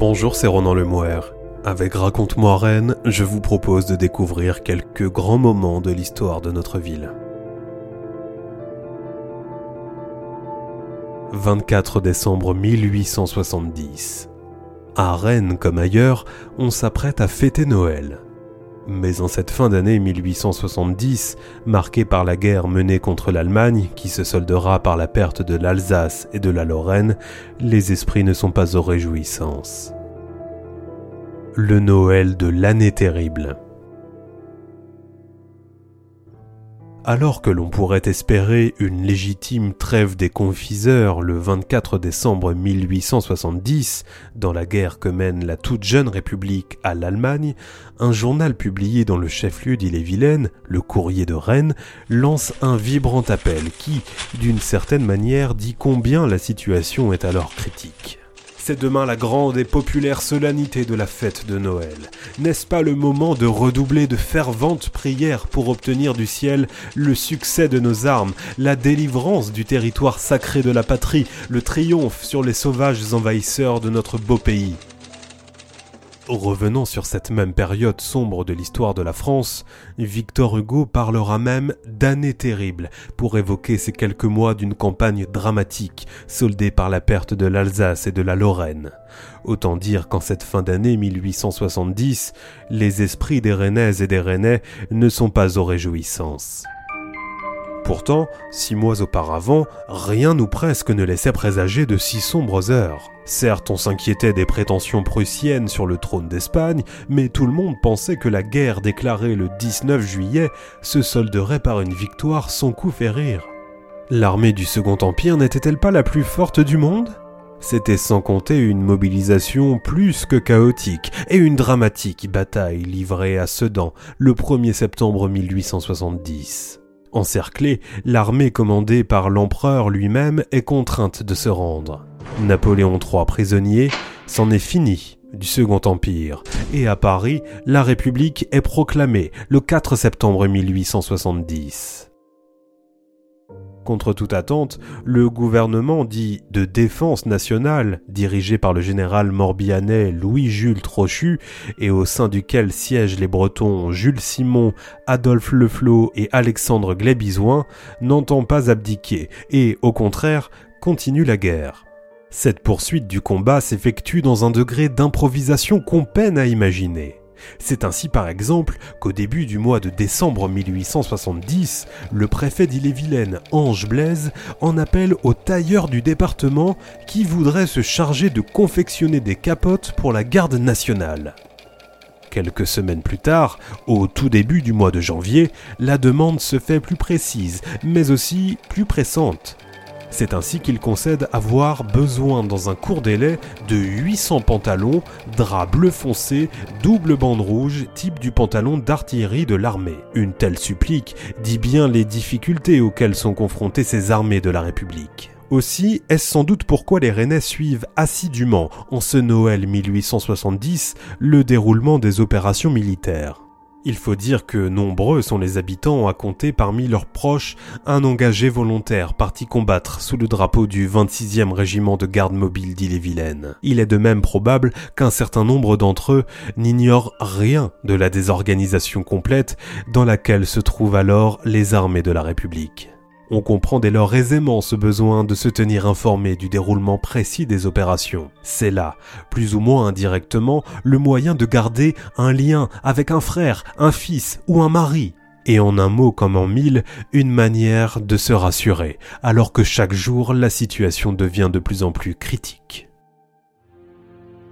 Bonjour, c'est Ronan Lemouer. Avec Raconte-moi Rennes, je vous propose de découvrir quelques grands moments de l'histoire de notre ville. 24 décembre 1870. À Rennes comme ailleurs, on s'apprête à fêter Noël. Mais en cette fin d'année 1870, marquée par la guerre menée contre l'Allemagne, qui se soldera par la perte de l'Alsace et de la Lorraine, les esprits ne sont pas aux réjouissances le Noël de l'année terrible. Alors que l'on pourrait espérer une légitime trêve des confiseurs le 24 décembre 1870, dans la guerre que mène la toute jeune République à l'Allemagne, un journal publié dans le chef-lieu d'Ille-et-Vilaine, le Courrier de Rennes, lance un vibrant appel qui, d'une certaine manière, dit combien la situation est alors critique. C'est demain la grande et populaire solennité de la fête de Noël. N'est-ce pas le moment de redoubler de ferventes prières pour obtenir du ciel le succès de nos armes, la délivrance du territoire sacré de la patrie, le triomphe sur les sauvages envahisseurs de notre beau pays? Revenant sur cette même période sombre de l'histoire de la France, Victor Hugo parlera même d'années terribles pour évoquer ces quelques mois d'une campagne dramatique soldée par la perte de l'Alsace et de la Lorraine. Autant dire qu'en cette fin d'année 1870, les esprits des Rennaises et des Rennais ne sont pas aux réjouissances. Pourtant, six mois auparavant, rien ou presque ne laissait présager de si sombres heures. Certes, on s'inquiétait des prétentions prussiennes sur le trône d'Espagne, mais tout le monde pensait que la guerre déclarée le 19 juillet se solderait par une victoire sans coup férir. L'armée du Second Empire n'était-elle pas la plus forte du monde? C'était sans compter une mobilisation plus que chaotique et une dramatique bataille livrée à Sedan le 1er septembre 1870. Encerclée, l'armée commandée par l'empereur lui-même est contrainte de se rendre. Napoléon III prisonnier, c'en est fini du Second Empire, et à Paris, la République est proclamée le 4 septembre 1870. Contre toute attente, le gouvernement dit de défense nationale, dirigé par le général morbihanais Louis-Jules Trochu, et au sein duquel siègent les Bretons Jules Simon, Adolphe Leflot et Alexandre Glébizouin, n'entend pas abdiquer, et, au contraire, continue la guerre. Cette poursuite du combat s'effectue dans un degré d'improvisation qu'on peine à imaginer. C'est ainsi par exemple qu'au début du mois de décembre 1870, le préfet d'Ille-et-Vilaine, Ange Blaise, en appelle au tailleur du département qui voudrait se charger de confectionner des capotes pour la garde nationale. Quelques semaines plus tard, au tout début du mois de janvier, la demande se fait plus précise, mais aussi plus pressante. C'est ainsi qu'il concède avoir besoin dans un court délai de 800 pantalons, drap bleu foncé, double bande rouge, type du pantalon d'artillerie de l'armée. Une telle supplique dit bien les difficultés auxquelles sont confrontées ces armées de la République. Aussi, est-ce sans doute pourquoi les Rennais suivent assidûment, en ce Noël 1870, le déroulement des opérations militaires? Il faut dire que nombreux sont les habitants à compter parmi leurs proches un engagé volontaire parti combattre sous le drapeau du 26e régiment de garde mobile d'Ille-et-Vilaine. Il est de même probable qu'un certain nombre d'entre eux n'ignorent rien de la désorganisation complète dans laquelle se trouvent alors les armées de la République. On comprend dès lors aisément ce besoin de se tenir informé du déroulement précis des opérations. C'est là, plus ou moins indirectement, le moyen de garder un lien avec un frère, un fils ou un mari. Et en un mot comme en mille, une manière de se rassurer, alors que chaque jour la situation devient de plus en plus critique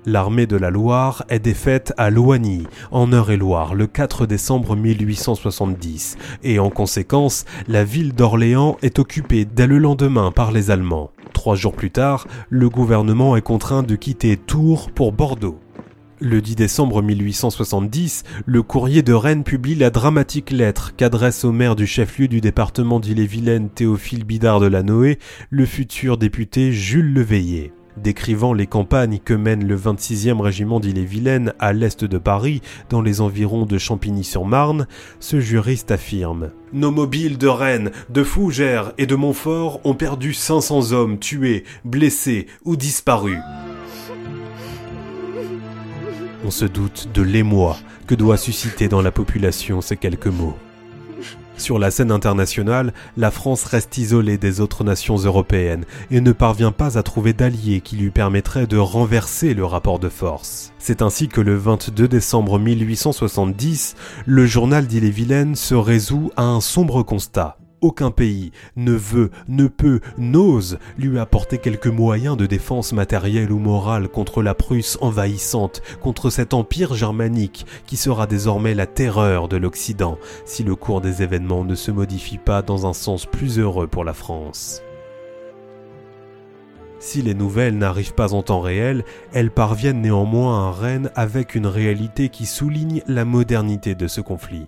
l'armée de la Loire est défaite à Loigny, en Eure-et-Loire, le 4 décembre 1870, et en conséquence, la ville d'Orléans est occupée dès le lendemain par les Allemands. Trois jours plus tard, le gouvernement est contraint de quitter Tours pour Bordeaux. Le 10 décembre 1870, le courrier de Rennes publie la dramatique lettre qu'adresse au maire du chef-lieu du département d'Ille-et-Vilaine Théophile Bidard de la Noé le futur député Jules Leveillé. Décrivant les campagnes que mène le 26e régiment d'Ille-et-Vilaine à l'est de Paris, dans les environs de Champigny-sur-Marne, ce juriste affirme Nos mobiles de Rennes, de Fougères et de Montfort ont perdu 500 hommes tués, blessés ou disparus. On se doute de l'émoi que doit susciter dans la population ces quelques mots. Sur la scène internationale, la France reste isolée des autres nations européennes et ne parvient pas à trouver d'alliés qui lui permettraient de renverser le rapport de force. C'est ainsi que le 22 décembre 1870, le journal d'Ille-et-Vilaine se résout à un sombre constat. Aucun pays ne veut, ne peut, n'ose lui apporter quelques moyens de défense matérielle ou morale contre la Prusse envahissante, contre cet empire germanique qui sera désormais la terreur de l'Occident si le cours des événements ne se modifie pas dans un sens plus heureux pour la France. Si les nouvelles n'arrivent pas en temps réel, elles parviennent néanmoins à Rennes avec une réalité qui souligne la modernité de ce conflit.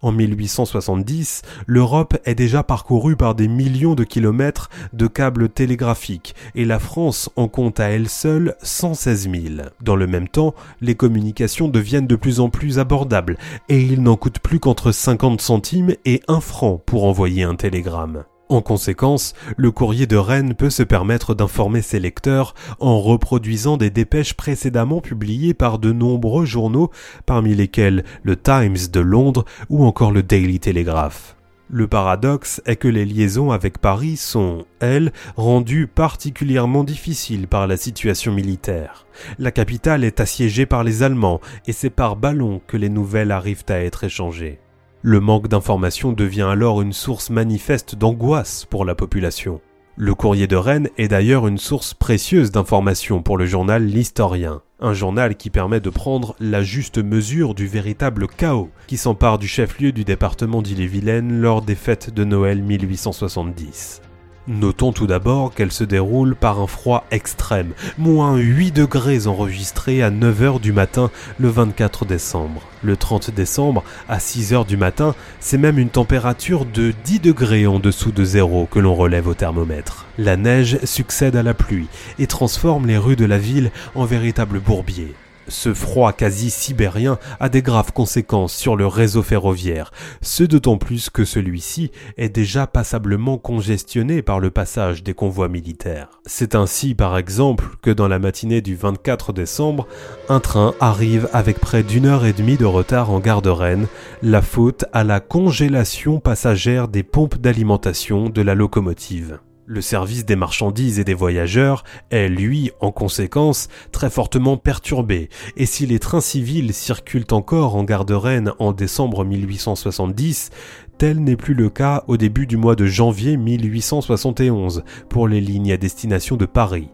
En 1870, l'Europe est déjà parcourue par des millions de kilomètres de câbles télégraphiques et la France en compte à elle seule 116 000. Dans le même temps, les communications deviennent de plus en plus abordables et il n'en coûte plus qu'entre 50 centimes et 1 franc pour envoyer un télégramme. En conséquence, le courrier de Rennes peut se permettre d'informer ses lecteurs en reproduisant des dépêches précédemment publiées par de nombreux journaux, parmi lesquels le Times de Londres ou encore le Daily Telegraph. Le paradoxe est que les liaisons avec Paris sont, elles, rendues particulièrement difficiles par la situation militaire. La capitale est assiégée par les Allemands et c'est par ballon que les nouvelles arrivent à être échangées. Le manque d'informations devient alors une source manifeste d'angoisse pour la population. Le courrier de Rennes est d'ailleurs une source précieuse d'informations pour le journal L'Historien, un journal qui permet de prendre la juste mesure du véritable chaos qui s'empare du chef-lieu du département d'Ille-et-Vilaine lors des fêtes de Noël 1870. Notons tout d'abord qu'elle se déroule par un froid extrême, moins 8 degrés enregistrés à 9h du matin le 24 décembre. Le 30 décembre, à 6h du matin, c'est même une température de 10 degrés en dessous de zéro que l'on relève au thermomètre. La neige succède à la pluie et transforme les rues de la ville en véritables bourbiers. Ce froid quasi sibérien a des graves conséquences sur le réseau ferroviaire, ce d'autant plus que celui-ci est déjà passablement congestionné par le passage des convois militaires. C'est ainsi par exemple que dans la matinée du 24 décembre, un train arrive avec près d'une heure et demie de retard en gare de Rennes, la faute à la congélation passagère des pompes d'alimentation de la locomotive. Le service des marchandises et des voyageurs est, lui, en conséquence, très fortement perturbé, et si les trains civils circulent encore en gare de Rennes en décembre 1870, tel n'est plus le cas au début du mois de janvier 1871 pour les lignes à destination de Paris.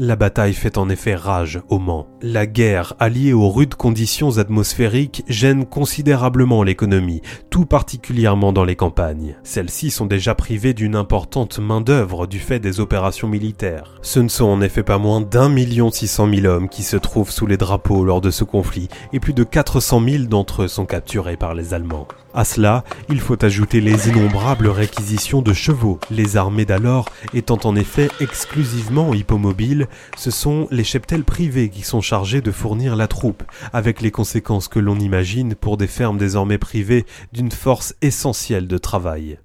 La bataille fait en effet rage au Mans. La guerre, alliée aux rudes conditions atmosphériques, gêne considérablement l'économie, tout particulièrement dans les campagnes. Celles-ci sont déjà privées d'une importante main-d'œuvre du fait des opérations militaires. Ce ne sont en effet pas moins d'un million six cent mille hommes qui se trouvent sous les drapeaux lors de ce conflit, et plus de 400 000 d'entre eux sont capturés par les Allemands. À cela, il faut ajouter les innombrables réquisitions de chevaux. Les armées d'alors étant en effet exclusivement hippomobiles, ce sont les cheptels privés qui sont chargés de fournir la troupe, avec les conséquences que l'on imagine pour des fermes désormais privées d'une force essentielle de travail.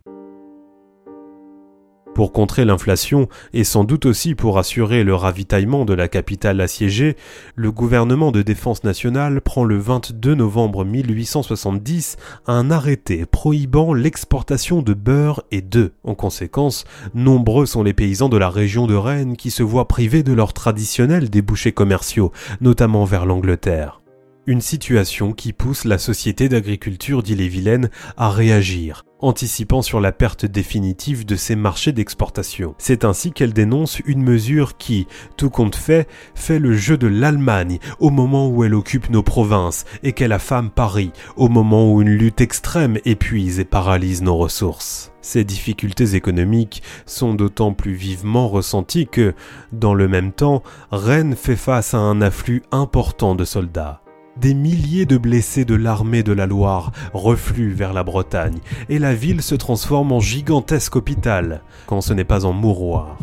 Pour contrer l'inflation et sans doute aussi pour assurer le ravitaillement de la capitale assiégée, le gouvernement de défense nationale prend le 22 novembre 1870 un arrêté prohibant l'exportation de beurre et d'œufs. En conséquence, nombreux sont les paysans de la région de Rennes qui se voient privés de leurs traditionnels débouchés commerciaux, notamment vers l'Angleterre. Une situation qui pousse la Société d'agriculture d'Ille-et-Vilaine à réagir, anticipant sur la perte définitive de ses marchés d'exportation. C'est ainsi qu'elle dénonce une mesure qui, tout compte fait, fait le jeu de l'Allemagne au moment où elle occupe nos provinces et qu'elle affame Paris au moment où une lutte extrême épuise et paralyse nos ressources. Ces difficultés économiques sont d'autant plus vivement ressenties que, dans le même temps, Rennes fait face à un afflux important de soldats. Des milliers de blessés de l'armée de la Loire refluent vers la Bretagne et la ville se transforme en gigantesque hôpital, quand ce n'est pas en mouroir.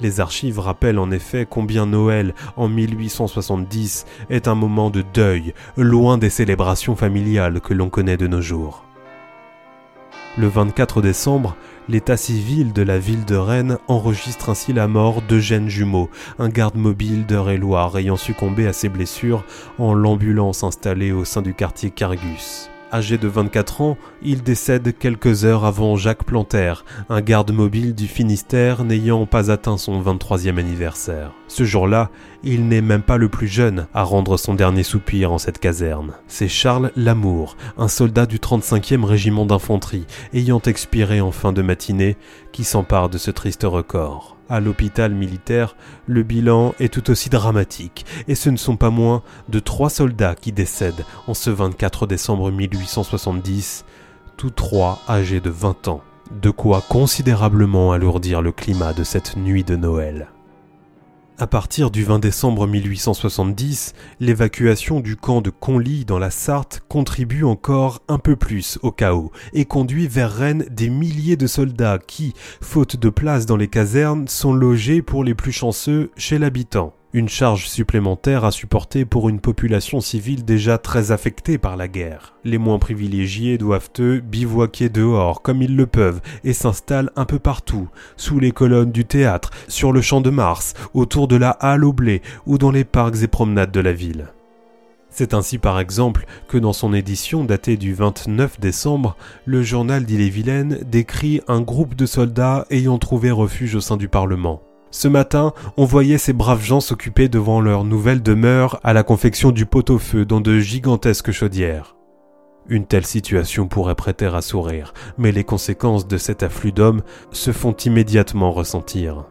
Les archives rappellent en effet combien Noël en 1870 est un moment de deuil, loin des célébrations familiales que l'on connaît de nos jours. Le 24 décembre, l'état civil de la ville de Rennes enregistre ainsi la mort d'Eugène Jumeau, un garde mobile d'Eure-et-Loire ayant succombé à ses blessures en l'ambulance installée au sein du quartier Cargus. Âgé de 24 ans, il décède quelques heures avant Jacques Planter, un garde mobile du Finistère n'ayant pas atteint son 23e anniversaire. Ce jour-là, il n'est même pas le plus jeune à rendre son dernier soupir en cette caserne. C'est Charles Lamour, un soldat du 35e régiment d'infanterie, ayant expiré en fin de matinée, qui s'empare de ce triste record à l'hôpital militaire, le bilan est tout aussi dramatique, et ce ne sont pas moins de trois soldats qui décèdent en ce 24 décembre 1870, tous trois âgés de 20 ans, de quoi considérablement alourdir le climat de cette nuit de Noël. À partir du 20 décembre 1870, l'évacuation du camp de Conly dans la Sarthe contribue encore un peu plus au chaos et conduit vers Rennes des milliers de soldats qui, faute de place dans les casernes, sont logés pour les plus chanceux chez l'habitant une charge supplémentaire à supporter pour une population civile déjà très affectée par la guerre. Les moins privilégiés doivent eux bivouaquer dehors comme ils le peuvent et s'installent un peu partout, sous les colonnes du théâtre, sur le champ de Mars, autour de la halle au blé ou dans les parcs et promenades de la ville. C'est ainsi par exemple que dans son édition datée du 29 décembre, le journal d'Ille-et-Vilaine décrit un groupe de soldats ayant trouvé refuge au sein du Parlement. Ce matin, on voyait ces braves gens s'occuper devant leur nouvelle demeure à la confection du pot-au-feu dans de gigantesques chaudières. Une telle situation pourrait prêter à sourire, mais les conséquences de cet afflux d'hommes se font immédiatement ressentir.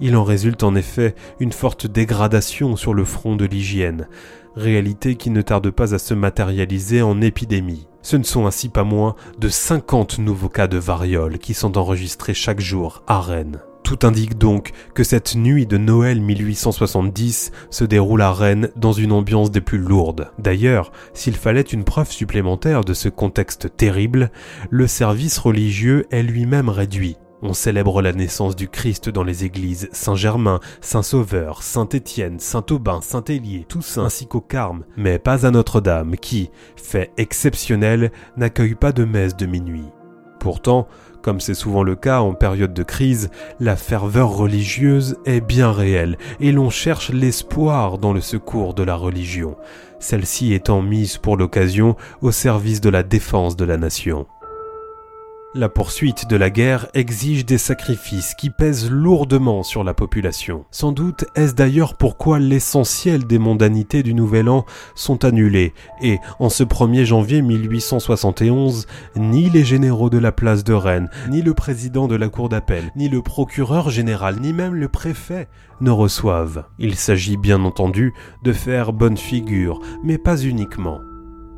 Il en résulte en effet une forte dégradation sur le front de l'hygiène, réalité qui ne tarde pas à se matérialiser en épidémie. Ce ne sont ainsi pas moins de 50 nouveaux cas de variole qui sont enregistrés chaque jour à Rennes. Tout indique donc que cette nuit de Noël 1870 se déroule à Rennes dans une ambiance des plus lourdes. D'ailleurs, s'il fallait une preuve supplémentaire de ce contexte terrible, le service religieux est lui-même réduit. On célèbre la naissance du Christ dans les églises Saint-Germain, Saint-Sauveur, Saint-Étienne, Saint-Aubin, Saint-Élier, tous ainsi qu'au Carme, mais pas à Notre-Dame qui, fait exceptionnel, n'accueille pas de messe de minuit. Pourtant, comme c'est souvent le cas en période de crise, la ferveur religieuse est bien réelle et l'on cherche l'espoir dans le secours de la religion, celle-ci étant mise pour l'occasion au service de la défense de la nation. La poursuite de la guerre exige des sacrifices qui pèsent lourdement sur la population. Sans doute est-ce d'ailleurs pourquoi l'essentiel des mondanités du Nouvel An sont annulées, et en ce 1er janvier 1871, ni les généraux de la place de Rennes, ni le président de la cour d'appel, ni le procureur général, ni même le préfet ne reçoivent. Il s'agit bien entendu de faire bonne figure, mais pas uniquement.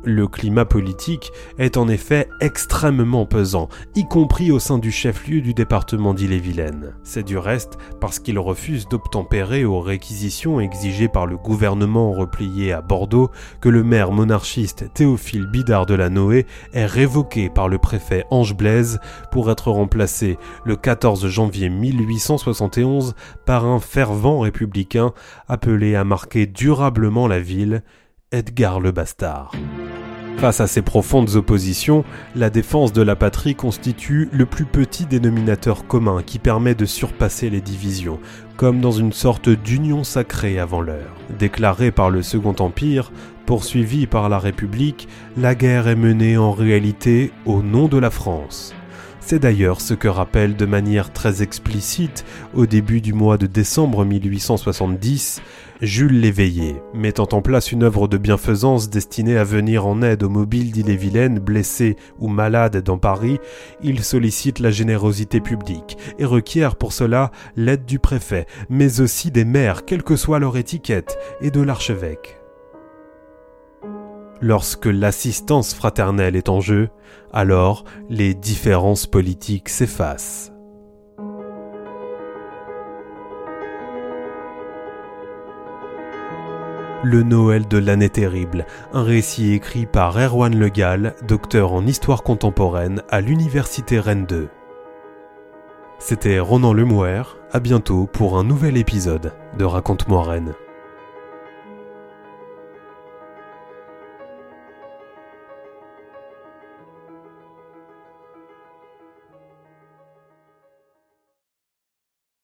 Le climat politique est en effet extrêmement pesant, y compris au sein du chef-lieu du département d'Ille-et-Vilaine. C'est du reste parce qu'il refuse d'obtempérer aux réquisitions exigées par le gouvernement replié à Bordeaux que le maire monarchiste Théophile Bidard de la Noé est révoqué par le préfet Ange Blaise pour être remplacé le 14 janvier 1871 par un fervent républicain appelé à marquer durablement la ville, Edgar le Bastard. Face à ces profondes oppositions, la défense de la patrie constitue le plus petit dénominateur commun qui permet de surpasser les divisions, comme dans une sorte d'union sacrée avant l'heure. Déclarée par le Second Empire, poursuivie par la République, la guerre est menée en réalité au nom de la France. C'est d'ailleurs ce que rappelle de manière très explicite, au début du mois de décembre 1870, Jules Léveillé, mettant en place une œuvre de bienfaisance destinée à venir en aide aux mobiles d'Ille-et-Vilaine blessés ou malades dans Paris, il sollicite la générosité publique et requiert pour cela l'aide du préfet, mais aussi des maires, quelle que soit leur étiquette, et de l'archevêque. Lorsque l'assistance fraternelle est en jeu, alors les différences politiques s'effacent. Le Noël de l'année terrible, un récit écrit par Erwan Le Gall, docteur en histoire contemporaine à l'université Rennes 2. C'était Ronan Lemouer, à bientôt pour un nouvel épisode de Raconte-moi Rennes.